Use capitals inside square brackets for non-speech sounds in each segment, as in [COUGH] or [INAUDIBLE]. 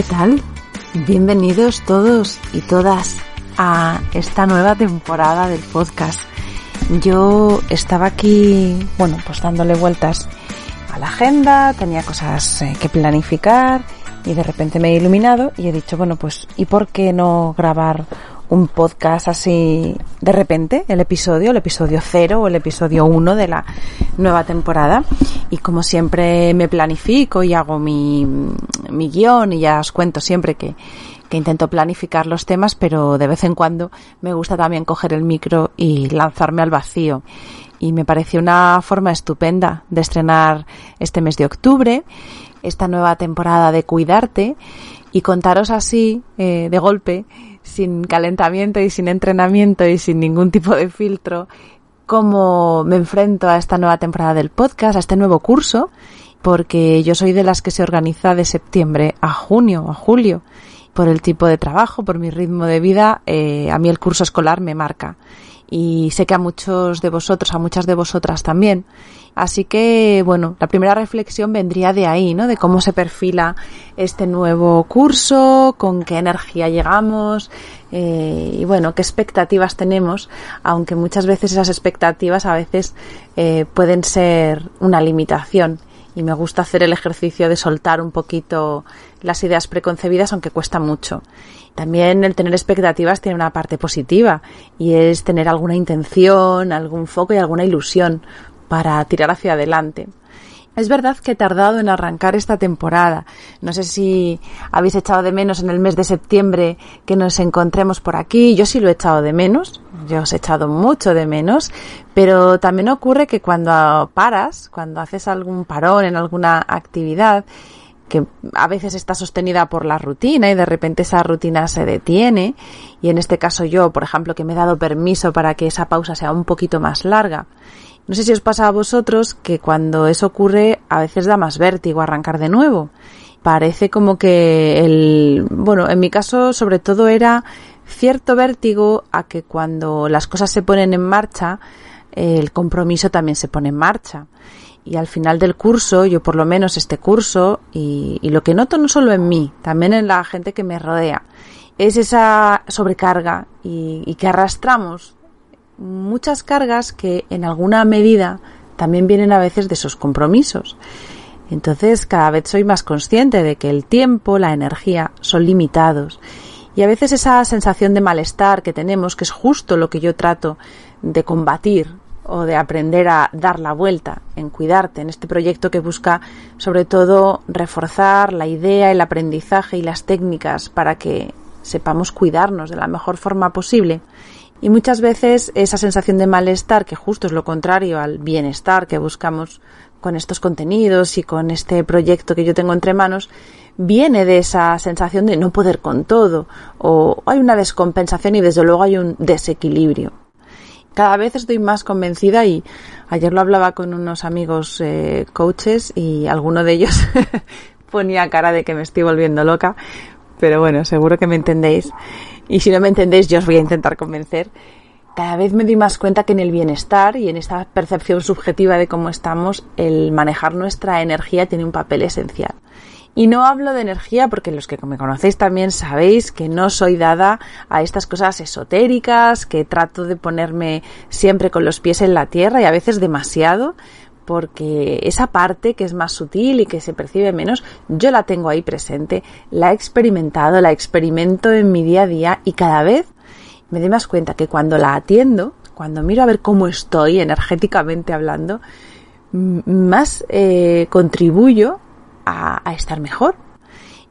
¿Qué tal? Bienvenidos todos y todas a esta nueva temporada del podcast. Yo estaba aquí, bueno, pues dándole vueltas a la agenda, tenía cosas eh, que planificar y de repente me he iluminado y he dicho, bueno, pues ¿y por qué no grabar un podcast así de repente, el episodio, el episodio cero o el episodio uno de la nueva temporada. Y como siempre me planifico y hago mi, mi guion y ya os cuento siempre que, que intento planificar los temas, pero de vez en cuando me gusta también coger el micro y lanzarme al vacío. Y me pareció una forma estupenda de estrenar este mes de octubre, esta nueva temporada de Cuidarte y contaros así, eh, de golpe, sin calentamiento y sin entrenamiento y sin ningún tipo de filtro, cómo me enfrento a esta nueva temporada del podcast, a este nuevo curso, porque yo soy de las que se organiza de septiembre a junio, a julio, por el tipo de trabajo, por mi ritmo de vida, eh, a mí el curso escolar me marca. Y sé que a muchos de vosotros, a muchas de vosotras también. Así que, bueno, la primera reflexión vendría de ahí, ¿no? De cómo se perfila este nuevo curso, con qué energía llegamos eh, y, bueno, qué expectativas tenemos, aunque muchas veces esas expectativas a veces eh, pueden ser una limitación y me gusta hacer el ejercicio de soltar un poquito las ideas preconcebidas, aunque cuesta mucho. También el tener expectativas tiene una parte positiva y es tener alguna intención, algún foco y alguna ilusión para tirar hacia adelante. Es verdad que he tardado en arrancar esta temporada. No sé si habéis echado de menos en el mes de septiembre que nos encontremos por aquí. Yo sí lo he echado de menos. Yo os he echado mucho de menos. Pero también ocurre que cuando paras, cuando haces algún parón en alguna actividad, que a veces está sostenida por la rutina y de repente esa rutina se detiene y en este caso yo, por ejemplo, que me he dado permiso para que esa pausa sea un poquito más larga no sé si os pasa a vosotros que cuando eso ocurre a veces da más vértigo arrancar de nuevo. Parece como que el, bueno, en mi caso sobre todo era cierto vértigo a que cuando las cosas se ponen en marcha, el compromiso también se pone en marcha. Y al final del curso, yo por lo menos este curso, y, lo que noto no solo en mí, también en la gente que me rodea, es esa sobrecarga y, y que arrastramos muchas cargas que en alguna medida también vienen a veces de esos compromisos. Entonces cada vez soy más consciente de que el tiempo, la energía son limitados. Y a veces esa sensación de malestar que tenemos, que es justo lo que yo trato de combatir o de aprender a dar la vuelta en cuidarte, en este proyecto que busca sobre todo reforzar la idea, el aprendizaje y las técnicas para que sepamos cuidarnos de la mejor forma posible y muchas veces esa sensación de malestar, que justo es lo contrario al bienestar que buscamos con estos contenidos y con este proyecto que yo tengo entre manos, viene de esa sensación de no poder con todo, o hay una descompensación y desde luego hay un desequilibrio. Cada vez estoy más convencida y ayer lo hablaba con unos amigos eh, coaches y alguno de ellos [LAUGHS] ponía cara de que me estoy volviendo loca, pero bueno, seguro que me entendéis y si no me entendéis yo os voy a intentar convencer, cada vez me doy más cuenta que en el bienestar y en esta percepción subjetiva de cómo estamos, el manejar nuestra energía tiene un papel esencial. Y no hablo de energía porque los que me conocéis también sabéis que no soy dada a estas cosas esotéricas, que trato de ponerme siempre con los pies en la tierra y a veces demasiado, porque esa parte que es más sutil y que se percibe menos, yo la tengo ahí presente, la he experimentado, la experimento en mi día a día y cada vez me doy más cuenta que cuando la atiendo, cuando miro a ver cómo estoy energéticamente hablando, más eh, contribuyo a, a estar mejor.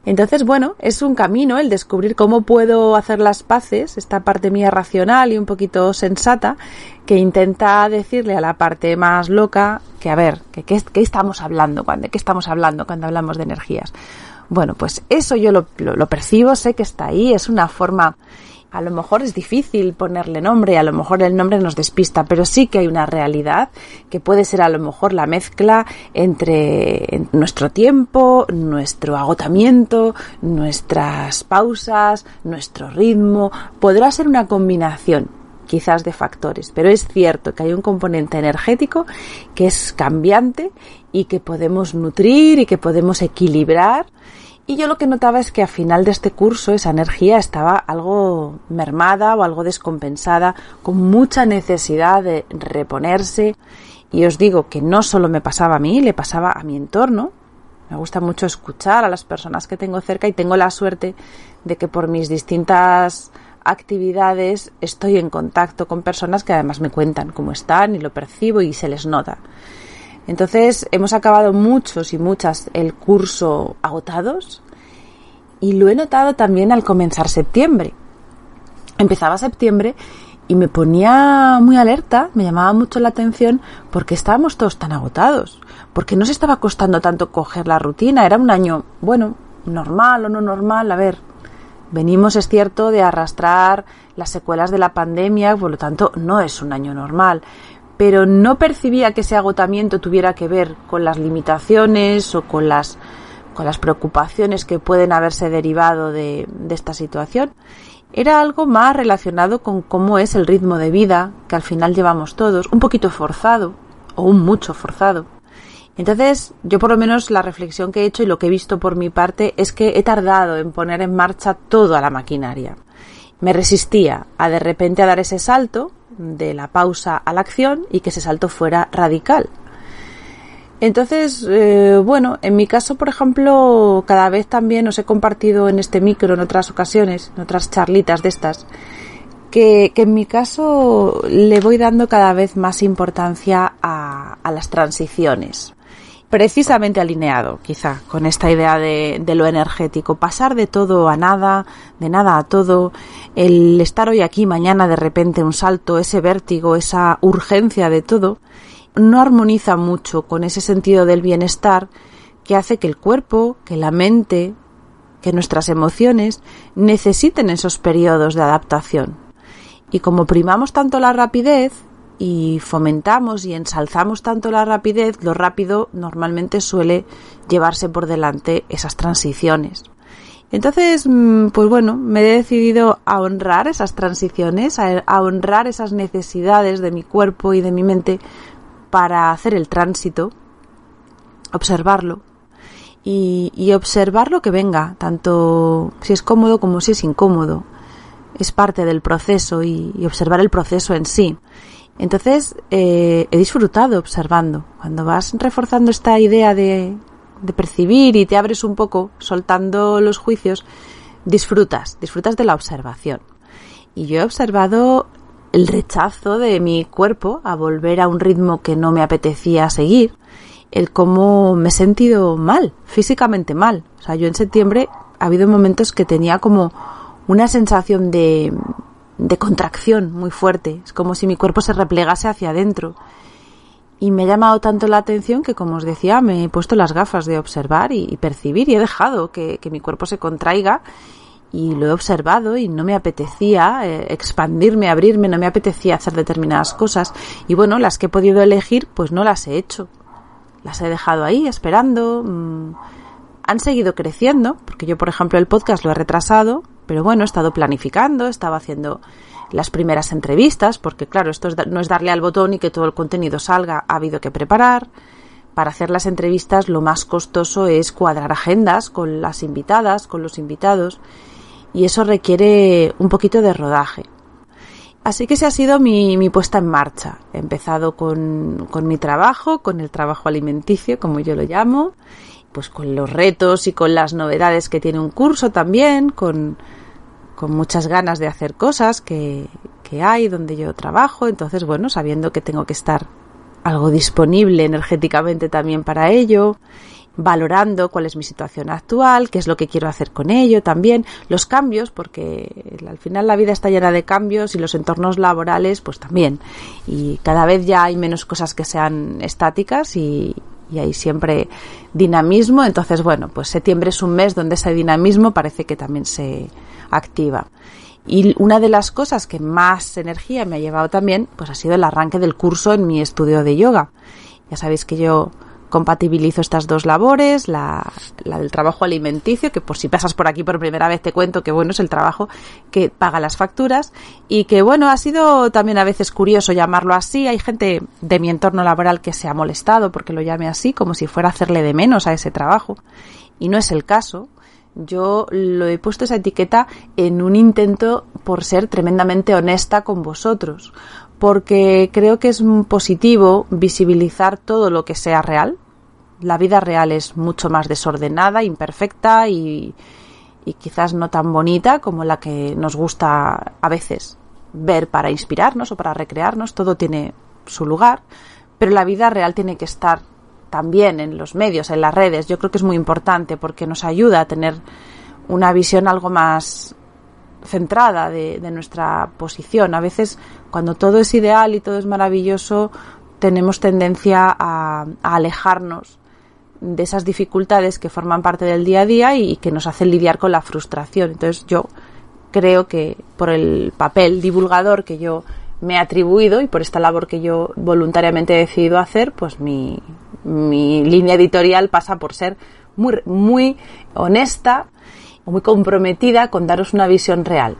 Entonces, bueno, es un camino el descubrir cómo puedo hacer las paces, esta parte mía racional y un poquito sensata, que intenta decirle a la parte más loca que, a ver, que qué estamos hablando, de qué estamos hablando cuando hablamos de energías. Bueno, pues eso yo lo, lo percibo, sé que está ahí, es una forma a lo mejor es difícil ponerle nombre, a lo mejor el nombre nos despista, pero sí que hay una realidad que puede ser a lo mejor la mezcla entre nuestro tiempo, nuestro agotamiento, nuestras pausas, nuestro ritmo, podrá ser una combinación quizás de factores, pero es cierto que hay un componente energético que es cambiante y que podemos nutrir y que podemos equilibrar y yo lo que notaba es que a final de este curso esa energía estaba algo mermada o algo descompensada, con mucha necesidad de reponerse. Y os digo que no solo me pasaba a mí, le pasaba a mi entorno. Me gusta mucho escuchar a las personas que tengo cerca y tengo la suerte de que por mis distintas actividades estoy en contacto con personas que además me cuentan cómo están y lo percibo y se les nota. Entonces hemos acabado muchos y muchas el curso agotados y lo he notado también al comenzar septiembre. Empezaba septiembre y me ponía muy alerta, me llamaba mucho la atención porque estábamos todos tan agotados, porque no se estaba costando tanto coger la rutina, era un año, bueno, normal o no normal, a ver, venimos, es cierto, de arrastrar las secuelas de la pandemia, por lo tanto no es un año normal, pero no percibía que ese agotamiento tuviera que ver con las limitaciones o con las, con las preocupaciones que pueden haberse derivado de, esta situación. Era algo más relacionado con cómo es el ritmo de vida que al final llevamos todos, un poquito forzado o un mucho forzado. Entonces, yo por lo menos la reflexión que he hecho y lo que he visto por mi parte es que he tardado en poner en marcha toda la maquinaria. Me resistía a de repente a dar ese salto de la pausa a la acción y que ese salto fuera radical. Entonces, eh, bueno, en mi caso, por ejemplo, cada vez también os he compartido en este micro, en otras ocasiones, en otras charlitas de estas, que, en mi caso le voy dando cada vez más importancia a, a las transiciones precisamente alineado, quizá, con esta idea de, lo energético. Pasar de todo a nada, de nada a todo, el estar hoy aquí, mañana de repente un salto, ese vértigo, esa urgencia de todo, no armoniza mucho con ese sentido del bienestar que hace que el cuerpo, que la mente, que nuestras emociones necesiten esos periodos de adaptación. Y como primamos tanto la rapidez, y fomentamos y ensalzamos tanto la rapidez, lo rápido normalmente suele llevarse por delante esas transiciones. Entonces, mm, pues bueno, me he decidido a honrar esas transiciones, a, honrar esas necesidades de mi cuerpo y de mi mente para hacer el tránsito, observarlo y, y observar lo que venga, tanto si es cómodo como si es incómodo. Es parte del proceso y observar el proceso en sí. Entonces, eh, he disfrutado observando. Cuando vas reforzando esta idea de, de percibir y te abres un poco, soltando los juicios, disfrutas, disfrutas de la observación. Y yo he observado el rechazo de mi cuerpo a volver a un ritmo que no me apetecía seguir, el cómo me he sentido mal, físicamente mal. O sea, yo en septiembre ha habido momentos que tenía como una sensación de, de contracción muy fuerte. Es como si mi cuerpo se replegase hacia adentro. Y me ha llamado tanto la atención que, como os decía, me he puesto las gafas de observar y, percibir y he dejado que, mi cuerpo se contraiga y lo he observado y no me apetecía eh, expandirme, abrirme, no me apetecía hacer determinadas cosas. Y bueno, las que he podido elegir, pues no las he hecho. Las he dejado ahí esperando. Mm, han seguido creciendo, porque yo, por ejemplo, el podcast lo he retrasado, pero bueno, he estado planificando, estaba haciendo las primeras entrevistas, porque claro, esto no es darle al botón y que todo el contenido salga, ha habido que preparar. Para hacer las entrevistas lo más costoso es cuadrar agendas con las invitadas, con los invitados, y eso requiere un poquito de rodaje. Así que ese ha sido mi, mi puesta en marcha. He empezado con, con mi trabajo, con el trabajo alimenticio, como yo lo llamo, pues con los retos y con las novedades que tiene un curso también, con, con muchas ganas de hacer cosas que, que hay donde yo trabajo, entonces bueno, sabiendo que tengo que estar algo disponible energéticamente también para ello valorando cuál es mi situación actual, qué es lo que quiero hacer con ello también, los cambios, porque al final la vida está llena de cambios y los entornos laborales pues también. Y cada vez ya hay menos cosas que sean estáticas y, y hay siempre dinamismo. Entonces, bueno, pues septiembre es un mes donde ese dinamismo parece que también se activa. Y una de las cosas que más energía me ha llevado también, pues ha sido el arranque del curso en mi estudio de yoga. Ya sabéis que yo compatibilizo estas dos labores, la, del trabajo alimenticio, que por si pasas por aquí por primera vez te cuento que bueno es el trabajo que paga las facturas y que bueno ha sido también a veces curioso llamarlo así. Hay gente de mi entorno laboral que se ha molestado porque lo llame así, como si fuera a hacerle de menos a ese trabajo. Y no es el caso. Yo lo he puesto esa etiqueta en un intento por ser tremendamente honesta con vosotros, porque creo que es positivo visibilizar todo lo que sea real. La vida real es mucho más desordenada, imperfecta y, y quizás no tan bonita como la que nos gusta a veces ver para inspirarnos o para recrearnos. Todo tiene su lugar, pero la vida real tiene que estar también en los medios, en las redes. Yo creo que es muy importante porque nos ayuda a tener una visión algo más centrada de, de, nuestra posición. A veces, cuando todo es ideal y todo es maravilloso, tenemos tendencia a, alejarnos de esas dificultades que forman parte del día a día y, y que nos hacen lidiar con la frustración. Entonces, yo creo que por el papel divulgador que yo me he atribuido y por esta labor que yo voluntariamente he decidido hacer, pues mi, mi línea editorial pasa por ser muy, muy honesta, muy comprometida con daros una visión real.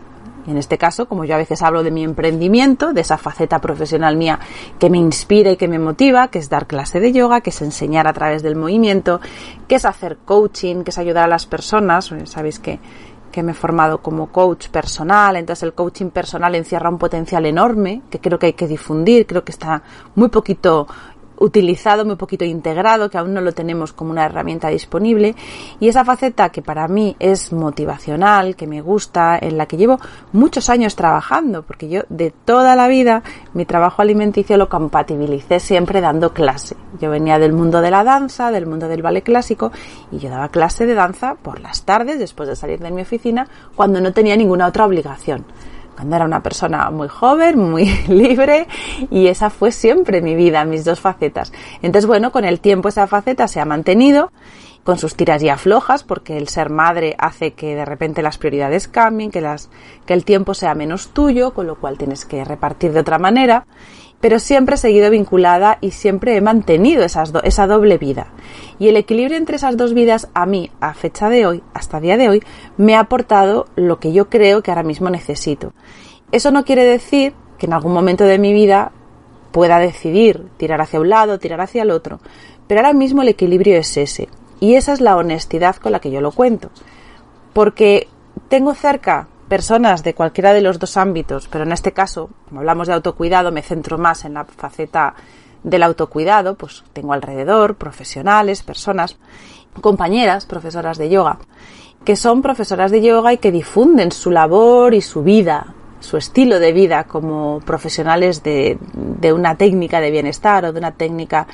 En este caso, como yo a veces hablo de mi emprendimiento, de esa faceta profesional mía que me inspira y que me motiva, que es dar clase de yoga, que es enseñar a través del movimiento, que es hacer coaching, que es ayudar a las personas. Sabéis que, que me he formado como coach personal, entonces el coaching personal encierra un potencial enorme que creo que hay que difundir, creo que está muy poquito utilizado, muy poquito integrado, que aún no lo tenemos como una herramienta disponible. Y esa faceta que para mí es motivacional, que me gusta, en la que llevo muchos años trabajando, porque yo de toda la vida mi trabajo alimenticio lo compatibilicé siempre dando clase. Yo venía del mundo de la danza, del mundo del ballet clásico, y yo daba clase de danza por las tardes, después de salir de mi oficina, cuando no tenía ninguna otra obligación cuando era una persona muy joven, muy [LAUGHS] libre y esa fue siempre mi vida, mis dos facetas. Entonces, bueno, con el tiempo esa faceta se ha mantenido con sus tiras y aflojas, porque el ser madre hace que de repente las prioridades cambien, que, las, que el tiempo sea menos tuyo, con lo cual tienes que repartir de otra manera pero siempre he seguido vinculada y siempre he mantenido esas esa doble vida. Y el equilibrio entre esas dos vidas a mí, a fecha de hoy, hasta día de hoy, me ha aportado lo que yo creo que ahora mismo necesito. Eso no quiere decir que en algún momento de mi vida pueda decidir tirar hacia un lado, tirar hacia el otro, pero ahora mismo el equilibrio es ese. Y esa es la honestidad con la que yo lo cuento. Porque tengo cerca personas de cualquiera de los dos ámbitos, pero en este caso, como hablamos de autocuidado, me centro más en la faceta del autocuidado, pues tengo alrededor profesionales, personas, compañeras, profesoras de yoga, que son profesoras de yoga y que difunden su labor y su vida, su estilo de vida como profesionales de, una técnica de bienestar o de una técnica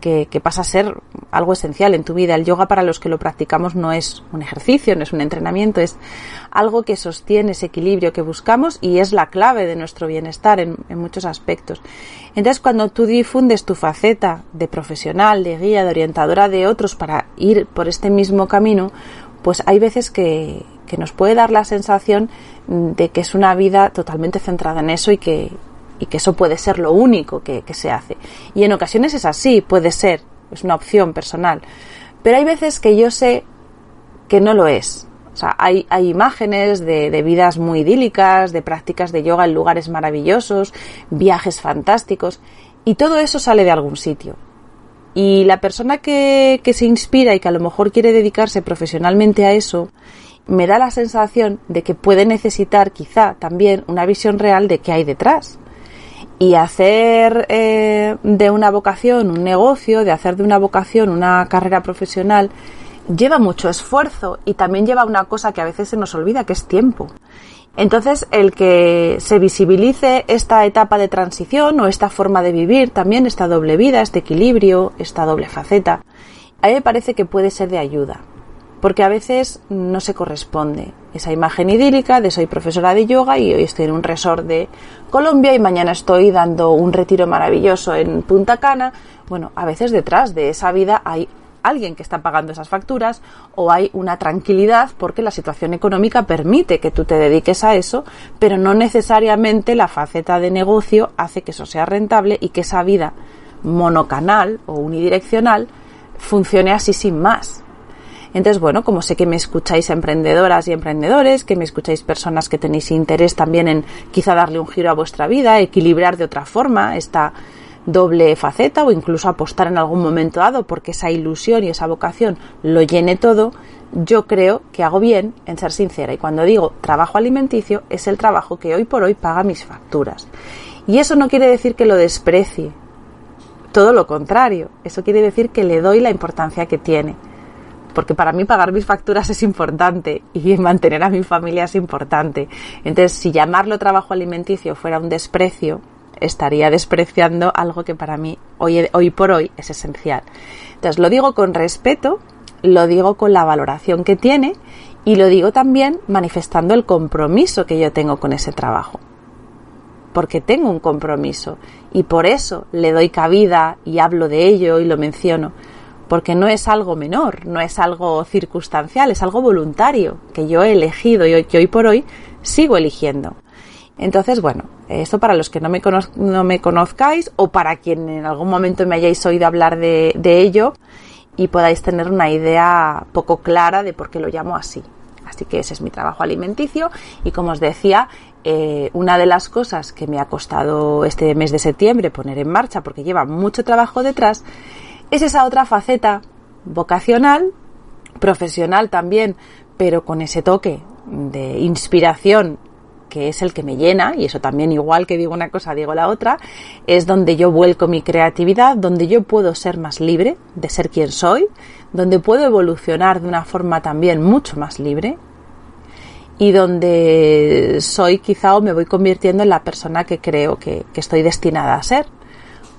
que, pasa a ser algo esencial en tu vida. El yoga para los que lo practicamos no es un ejercicio, no es un entrenamiento, es algo que sostiene ese equilibrio que buscamos y es la clave de nuestro bienestar en, en muchos aspectos. Entonces, cuando tú difundes tu faceta de profesional, de guía, de orientadora de otros para ir por este mismo camino, pues hay veces que, que nos puede dar la sensación de que es una vida totalmente centrada en eso y que, y que eso puede ser lo único que, se hace. Y en ocasiones es así, puede ser, es una opción personal. Pero hay veces que yo sé que no lo es. O sea, hay, hay imágenes de, de, vidas muy idílicas, de prácticas de yoga en lugares maravillosos, viajes fantásticos, y todo eso sale de algún sitio. Y la persona que, que se inspira y que a lo mejor quiere dedicarse profesionalmente a eso, me da la sensación de que puede necesitar quizá también una visión real de qué hay detrás y hacer eh, de una vocación un negocio, de hacer de una vocación una carrera profesional, lleva mucho esfuerzo y también lleva una cosa que a veces se nos olvida, que es tiempo. Entonces, el que se visibilice esta etapa de transición o esta forma de vivir, también esta doble vida, este equilibrio, esta doble faceta, a mí me parece que puede ser de ayuda, porque a veces no se corresponde esa imagen idílica de soy profesora de yoga y hoy estoy en un resort de Colombia y mañana estoy dando un retiro maravilloso en Punta Cana. Bueno, a veces detrás de esa vida hay alguien que está pagando esas facturas o hay una tranquilidad porque la situación económica permite que tú te dediques a eso, pero no necesariamente la faceta de negocio hace que eso sea rentable y que esa vida monocanal o unidireccional funcione así sin más. Entonces, bueno, como sé que me escucháis emprendedoras y emprendedores, que me escucháis personas que tenéis interés también en quizá darle un giro a vuestra vida, equilibrar de otra forma esta doble faceta o incluso apostar en algún momento dado porque esa ilusión y esa vocación lo llene todo, yo creo que hago bien en ser sincera. Y cuando digo trabajo alimenticio, es el trabajo que hoy por hoy paga mis facturas. Y eso no quiere decir que lo desprecie. Todo lo contrario. Eso quiere decir que le doy la importancia que tiene. Porque para mí pagar mis facturas es importante y mantener a mi familia es importante. Entonces, si llamarlo trabajo alimenticio fuera un desprecio, estaría despreciando algo que para mí hoy, hoy por hoy es esencial. Entonces lo digo con respeto, lo digo con la valoración que tiene y lo digo también manifestando el compromiso que yo tengo con ese trabajo. Porque tengo un compromiso y por eso le doy cabida y hablo de ello y lo menciono. Porque no es algo menor, no es algo circunstancial, es algo voluntario que yo he elegido y que hoy por hoy sigo eligiendo. Entonces, bueno, esto para los que no me, no me conozcáis o para quien en algún momento me hayáis oído hablar de, ello y podáis tener una idea poco clara de por qué lo llamo así. Así que ese es mi trabajo alimenticio y como os decía, eh, una de las cosas que me ha costado este mes de septiembre poner en marcha, porque lleva mucho trabajo detrás, es esa otra faceta vocacional, profesional también, pero con ese toque de inspiración que es el que me llena, y eso también igual que digo una cosa, digo la otra, es donde yo vuelco mi creatividad, donde yo puedo ser más libre de ser quien soy, donde puedo evolucionar de una forma también mucho más libre y donde soy quizá o me voy convirtiendo en la persona que creo que, que estoy destinada a ser,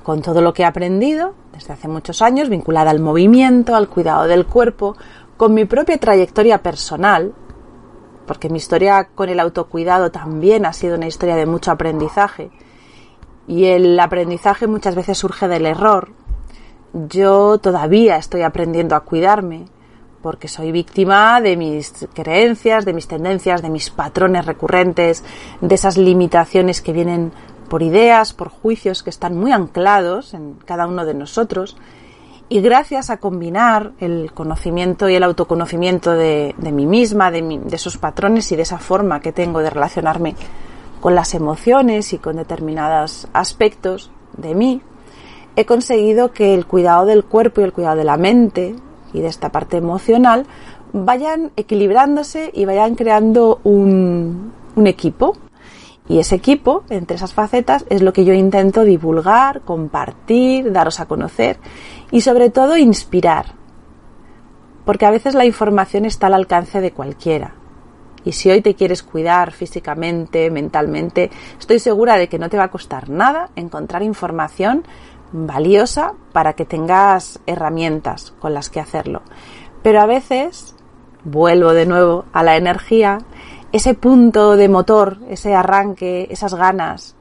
con todo lo que he aprendido desde hace muchos años, vinculada al movimiento, al cuidado del cuerpo, con mi propia trayectoria personal, porque mi historia con el autocuidado también ha sido una historia de mucho aprendizaje. Y el aprendizaje muchas veces surge del error. Yo todavía estoy aprendiendo a cuidarme porque soy víctima de mis creencias, de mis tendencias, de mis patrones recurrentes, de esas limitaciones que vienen por ideas, por juicios que están muy anclados en cada uno de nosotros. Y gracias a combinar el conocimiento y el autoconocimiento de, mí misma, de, esos patrones y de esa forma que tengo de relacionarme con las emociones y con determinados aspectos de mí, he conseguido que el cuidado del cuerpo y el cuidado de la mente y de esta parte emocional vayan equilibrándose y vayan creando un equipo, y ese equipo, entre esas facetas, es lo que yo intento divulgar, compartir, daros a conocer y sobre todo inspirar. Porque a veces la información está al alcance de cualquiera. Y si hoy te quieres cuidar físicamente, mentalmente, estoy segura de que no te va a costar nada encontrar información valiosa para que tengas herramientas con las que hacerlo. Pero a veces, vuelvo de nuevo a la energía, ese punto de motor, ese arranque, esas ganas,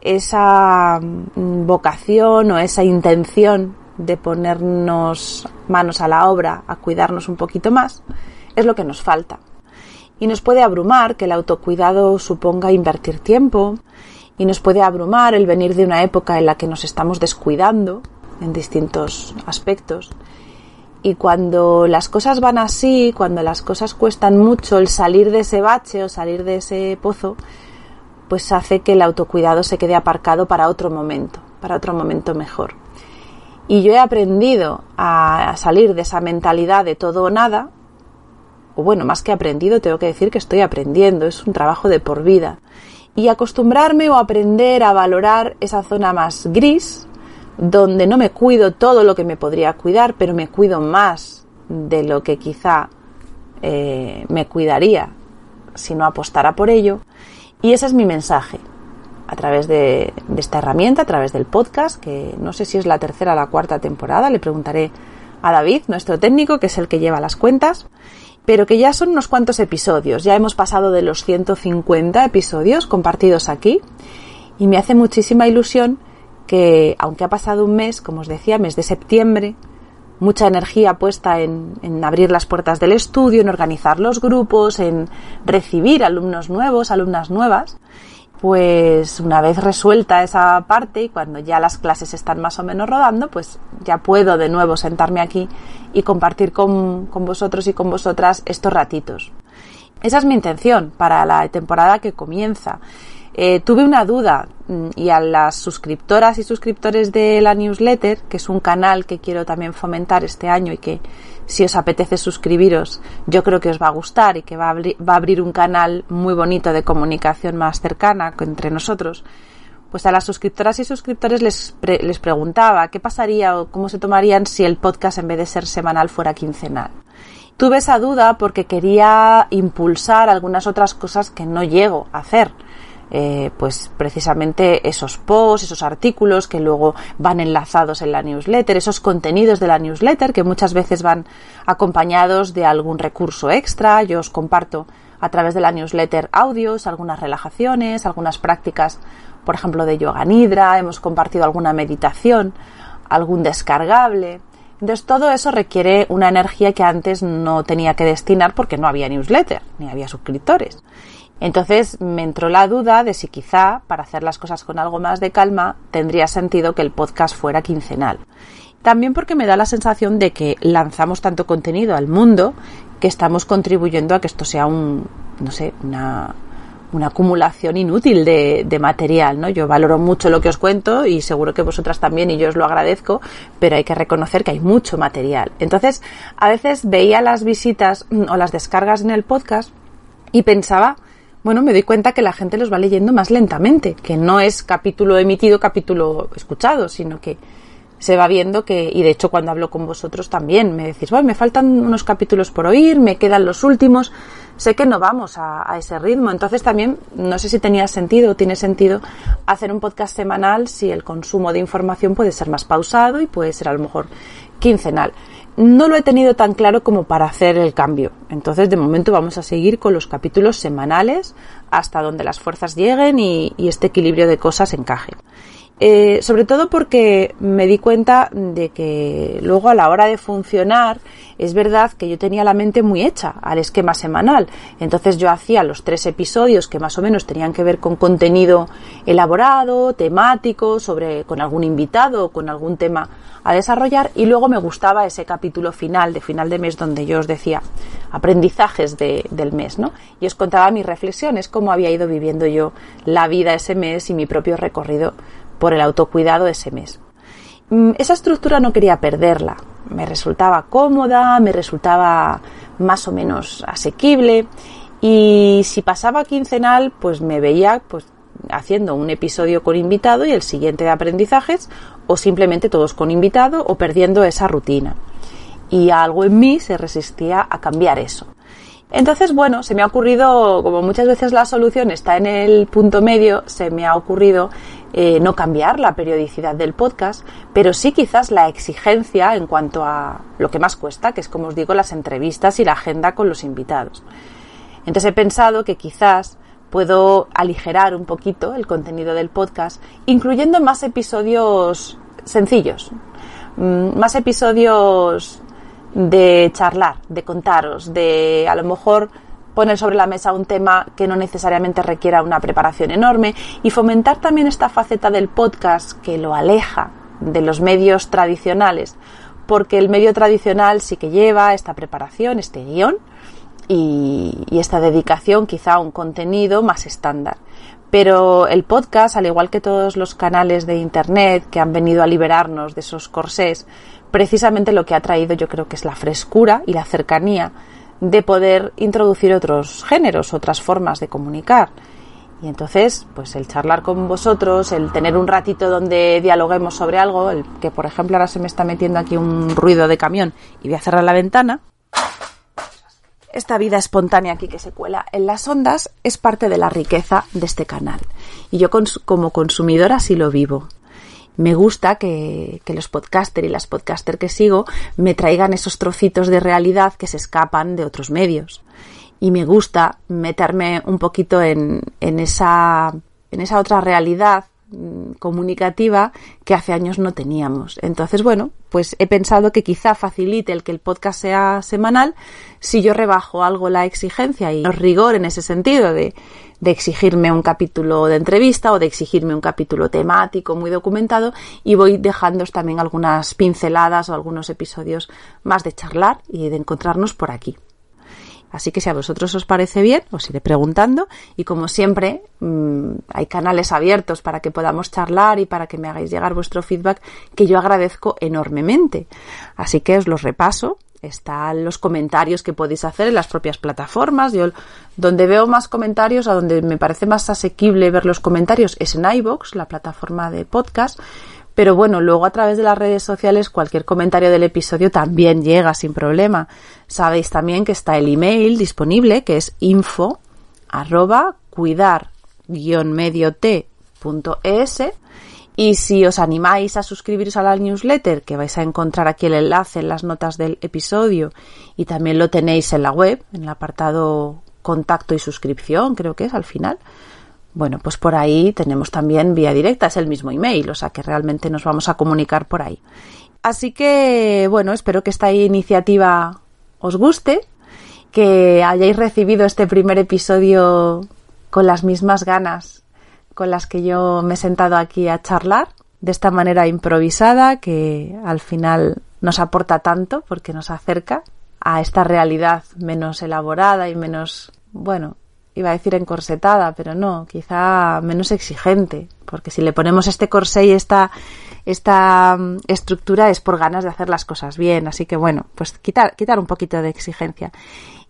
esa mm, vocación o esa intención de ponernos manos a la obra, a cuidarnos un poquito más, es lo que nos falta. Y nos puede abrumar que el autocuidado suponga invertir tiempo, y nos puede abrumar el venir de una época en la que nos estamos descuidando en distintos aspectos y cuando las cosas van así, cuando las cosas cuestan mucho, el salir de ese bache o salir de ese pozo, pues hace que el autocuidado se quede aparcado para otro momento, para otro momento mejor. Y yo he aprendido a salir de esa mentalidad de todo o nada, o bueno, más que aprendido, tengo que decir que estoy aprendiendo, es un trabajo de por vida. Y acostumbrarme o aprender a valorar esa zona más gris, donde no me cuido todo lo que me podría cuidar, pero me cuido más de lo que quizá eh, me cuidaría si no apostara por ello. Y ese es mi mensaje a través de, esta herramienta, a través del podcast, que no sé si es la tercera o la cuarta temporada, le preguntaré a David, nuestro técnico, que es el que lleva las cuentas, pero que ya son unos cuantos episodios. Ya hemos pasado de los 150 episodios compartidos aquí y me hace muchísima ilusión que, aunque ha pasado un mes, como os decía, mes de septiembre, mucha energía puesta en, en, abrir las puertas del estudio, en organizar los grupos, en recibir alumnos nuevos, alumnas nuevas, pues una vez resuelta esa parte y cuando ya las clases están más o menos rodando, pues ya puedo de nuevo sentarme aquí y compartir con, con vosotros y con vosotras estos ratitos. Esa es mi intención para la temporada que comienza. Eh, tuve una duda mm, y a las suscriptoras y suscriptores de la newsletter, que es un canal que quiero también fomentar este año y que si os apetece suscribiros, yo creo que os va a gustar y que va a, abrir un canal muy bonito de comunicación más cercana entre nosotros. Pues a las suscriptoras y suscriptores les, les preguntaba qué pasaría o cómo se tomarían si el podcast en vez de ser semanal fuera quincenal. Tuve esa duda porque quería impulsar algunas otras cosas que no llego a hacer eh, pues precisamente esos posts, esos artículos que luego van enlazados en la newsletter, esos contenidos de la newsletter que muchas veces van acompañados de algún recurso extra. Yo os comparto a través de la newsletter audios, algunas relajaciones, algunas prácticas, por ejemplo, de yoga nidra, hemos compartido alguna meditación, algún descargable. Entonces todo eso requiere una energía que antes no tenía que destinar porque no había newsletter, ni había suscriptores. Entonces me entró la duda de si quizá, para hacer las cosas con algo más de calma, tendría sentido que el podcast fuera quincenal. También porque me da la sensación de que lanzamos tanto contenido al mundo que estamos contribuyendo a que esto sea un, no sé, una, una acumulación inútil de, de, material, ¿no? Yo valoro mucho lo que os cuento y seguro que vosotras también y yo os lo agradezco, pero hay que reconocer que hay mucho material. Entonces, a veces veía las visitas o las descargas en el podcast y pensaba, bueno, me doy cuenta que la gente los va leyendo más lentamente, que no es capítulo emitido, capítulo escuchado, sino que se va viendo que, y de hecho cuando hablo con vosotros también, me decís, bueno, me faltan unos capítulos por oír, me quedan los últimos, sé que no vamos a, ese ritmo, entonces también no sé si tenía sentido o tiene sentido hacer un podcast semanal si el consumo de información puede ser más pausado y puede ser a lo mejor quincenal no lo he tenido tan claro como para hacer el cambio. Entonces, de momento vamos a seguir con los capítulos semanales hasta donde las fuerzas lleguen y, y este equilibrio de cosas encaje. Eh, sobre todo porque me di cuenta de que luego a la hora de funcionar es verdad que yo tenía la mente muy hecha al esquema semanal. Entonces yo hacía los tres episodios que más o menos tenían que ver con contenido elaborado, temático, sobre con algún invitado o con algún tema a desarrollar y luego me gustaba ese capítulo final de final de mes donde yo os decía aprendizajes de, del mes, ¿no? Y os contaba mis reflexiones, cómo había ido viviendo yo la vida ese mes y mi propio recorrido por el autocuidado ese mes. Mm, esa estructura no quería perderla. Me resultaba cómoda, me resultaba más o menos asequible y si pasaba quincenal, pues me veía pues haciendo un episodio con invitado y el siguiente de aprendizajes o simplemente todos con invitado o perdiendo esa rutina. Y algo en mí se resistía a cambiar eso. Entonces, bueno, se me ha ocurrido, como muchas veces la solución está en el punto medio, se me ha ocurrido eh, no cambiar la periodicidad del podcast, pero sí quizás la exigencia en cuanto a lo que más cuesta, que es como os digo, las entrevistas y la agenda con los invitados. Entonces he pensado que quizás puedo aligerar un poquito el contenido del podcast, incluyendo más episodios sencillos, mm, más episodios de charlar, de contaros, de a lo mejor poner sobre la mesa un tema que no necesariamente requiera una preparación enorme y fomentar también esta faceta del podcast que lo aleja de los medios tradicionales, porque el medio tradicional sí que lleva esta preparación, este guion y, y esta dedicación quizá a un contenido más estándar. Pero el podcast, al igual que todos los canales de Internet que han venido a liberarnos de esos corsés, precisamente lo que ha traído yo creo que es la frescura y la cercanía de poder introducir otros géneros, otras formas de comunicar. Y entonces, pues el charlar con vosotros, el tener un ratito donde dialoguemos sobre algo, el que por ejemplo ahora se me está metiendo aquí un ruido de camión y voy a cerrar la ventana. Esta vida espontánea aquí que se cuela en las ondas es parte de la riqueza de este canal. Y yo como consumidora sí lo vivo. me gusta que, los podcaster y las podcaster que sigo me traigan esos trocitos de realidad que se escapan de otros medios. Y me gusta meterme un poquito en, esa, otra realidad comunicativa que hace años no teníamos. Entonces, bueno, pues he pensado que quizá facilite el que el podcast sea semanal si yo rebajo algo la exigencia y el rigor en ese sentido de, exigirme un capítulo de entrevista o de exigirme un capítulo temático muy documentado y voy dejando también algunas pinceladas o algunos episodios más de charlar y de encontrarnos por aquí. Así que si a vosotros os parece bien, os iré preguntando y como siempre mmm, hay canales abiertos para que podamos charlar y para que me hagáis llegar vuestro feedback que yo agradezco enormemente. Así que os los repaso. Están los comentarios que podéis hacer en las propias plataformas. Yo donde veo más comentarios, a donde me parece más asequible ver los comentarios es en iBox, la plataforma de podcast pero bueno, luego a través de las redes sociales cualquier comentario del episodio también llega sin problema. Sabéis también que está el email disponible que es info arroba cuidar medio t.es y si os animáis a suscribiros a la newsletter, que vais a encontrar aquí el enlace en las notas del episodio y también lo tenéis en la web, en el apartado contacto y suscripción, creo que es al final, bueno, pues por ahí tenemos también vía directa, es el mismo email, o sea que realmente nos vamos a comunicar por ahí. Así que, bueno, espero que esta iniciativa os guste, que hayáis recibido este primer episodio con las mismas ganas con las que yo me he sentado aquí a charlar, de esta manera improvisada, que al final nos aporta tanto porque nos acerca a esta realidad menos elaborada y menos, bueno, iba a decir encorsetada, pero no, quizá menos exigente, porque si le ponemos este corsé y esta, esta mm, estructura es por ganas de hacer las cosas bien, así que bueno, pues quitar, quitar un poquito de exigencia.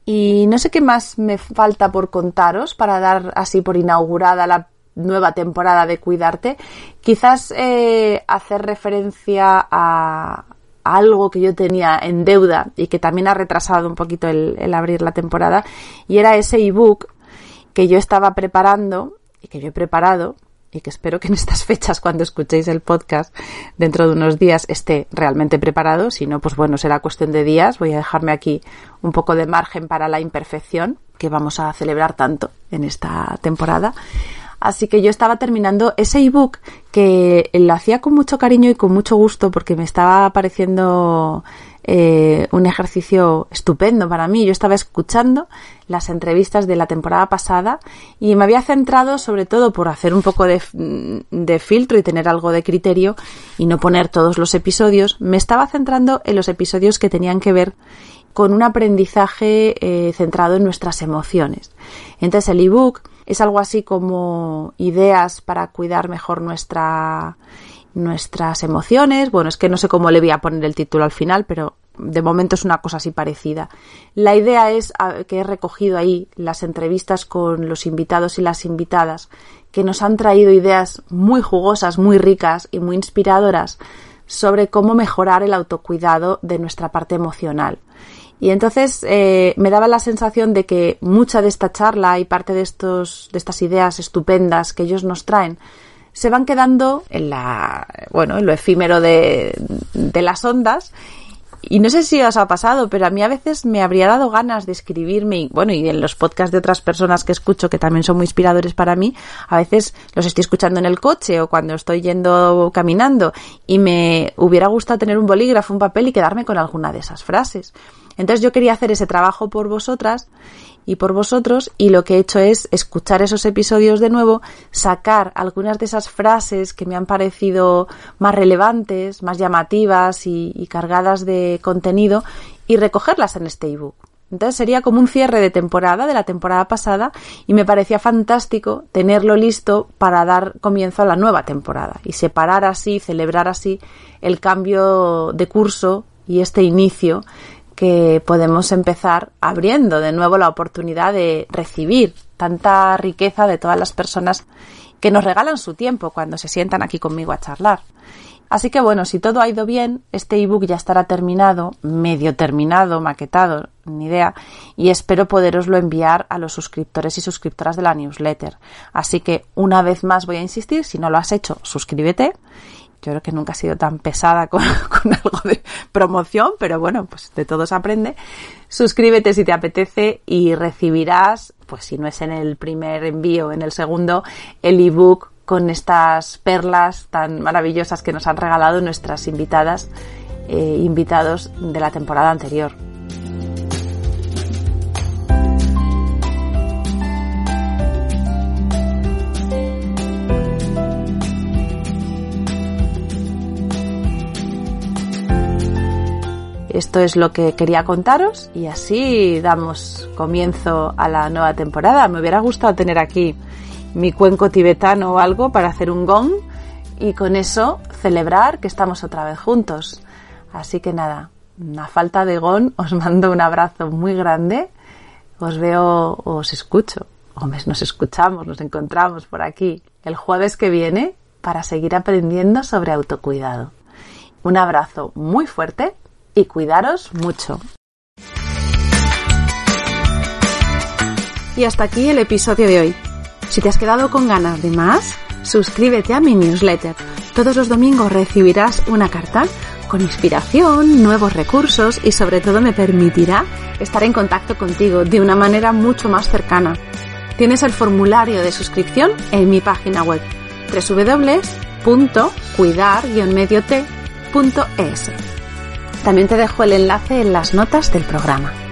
Y no sé qué más me falta por contaros para dar así por inaugurada la nueva temporada de Cuidarte. Quizás eh, hacer referencia a, algo que yo tenía en deuda y que también ha retrasado un poquito el, el abrir la temporada y era ese ebook que yo estaba preparando y que yo he preparado y que espero que en estas fechas, cuando escuchéis el podcast dentro de unos días, esté realmente preparado. Si no, pues bueno, será cuestión de días. Voy a dejarme aquí un poco de margen para la imperfección que vamos a celebrar tanto en esta temporada. Así que yo estaba terminando ese ebook que lo hacía con mucho cariño y con mucho gusto porque me estaba pareciendo eh, un ejercicio estupendo para mí. Yo estaba escuchando las entrevistas de la temporada pasada y me había centrado sobre todo por hacer un poco de, filtro y tener algo de criterio y no poner todos los episodios. Me estaba centrando en los episodios que tenían que ver con un aprendizaje eh, centrado en nuestras emociones. Entonces el ebook es algo así como ideas para cuidar mejor nuestra nuestras emociones. Bueno, es que no sé cómo le voy a poner el título al final, pero de momento es una cosa así parecida. La idea es que he recogido ahí las entrevistas con los invitados y las invitadas que nos han traído ideas muy jugosas, muy ricas y muy inspiradoras sobre cómo mejorar el autocuidado de nuestra parte emocional. Y entonces eh, me daba la sensación de que mucha de esta charla y parte de estos, de estas ideas estupendas que ellos nos traen se van quedando en la, bueno, en lo efímero de, de las ondas y no sé si os ha pasado, pero a mí a veces me habría dado ganas de escribirme, y bueno, y en los podcasts de otras personas que escucho, que también son muy inspiradores para mí, a veces los estoy escuchando en el coche o cuando estoy yendo caminando, y me hubiera gustado tener un bolígrafo, un papel y quedarme con alguna de esas frases. Entonces yo quería hacer ese trabajo por vosotras y por vosotros y lo que he hecho es escuchar esos episodios de nuevo, sacar algunas de esas frases que me han parecido más relevantes, más llamativas y, cargadas de contenido y recogerlas en este ebook. Entonces sería como un cierre de temporada, de la temporada pasada, y me parecía fantástico tenerlo listo para dar comienzo a la nueva temporada y separar así, celebrar así el cambio de curso y este inicio que podemos empezar abriendo de nuevo la oportunidad de recibir tanta riqueza de todas las personas que nos regalan su tiempo cuando se sientan aquí conmigo a charlar. Así que bueno, si todo ha ido bien, este ebook ya estará terminado, medio terminado, maquetado, ni idea, y espero poderoslo enviar a los suscriptores y suscriptoras de la newsletter. Así que una vez más voy a insistir, si no lo has hecho, suscríbete yo creo que nunca he sido tan pesada con, [LAUGHS] con, algo de promoción, pero bueno, pues de todo se aprende. Suscríbete si te apetece y recibirás, pues si no es en el primer envío, en el segundo, el ebook con estas perlas tan maravillosas que nos han regalado nuestras invitadas, eh, invitados de la temporada anterior. Esto es lo que quería contaros y así damos comienzo a la nueva temporada. Me hubiera gustado tener aquí mi cuenco tibetano o algo para hacer un gong y con eso celebrar que estamos otra vez juntos. Así que nada, a falta de gong os mando un abrazo muy grande. Os veo, os escucho. O nos escuchamos, nos encontramos por aquí el jueves que viene para seguir aprendiendo sobre autocuidado. Un abrazo muy fuerte y cuidaros mucho. Y hasta aquí el episodio de hoy. Si te has quedado con ganas de más, suscríbete a mi newsletter. Todos los domingos recibirás una carta con inspiración, nuevos recursos y sobre todo me permitirá estar en contacto contigo de una manera mucho más cercana. Tienes el formulario de suscripción en mi página web www.cuidar-mediote.es. También te dejo el enlace en las notas del programa.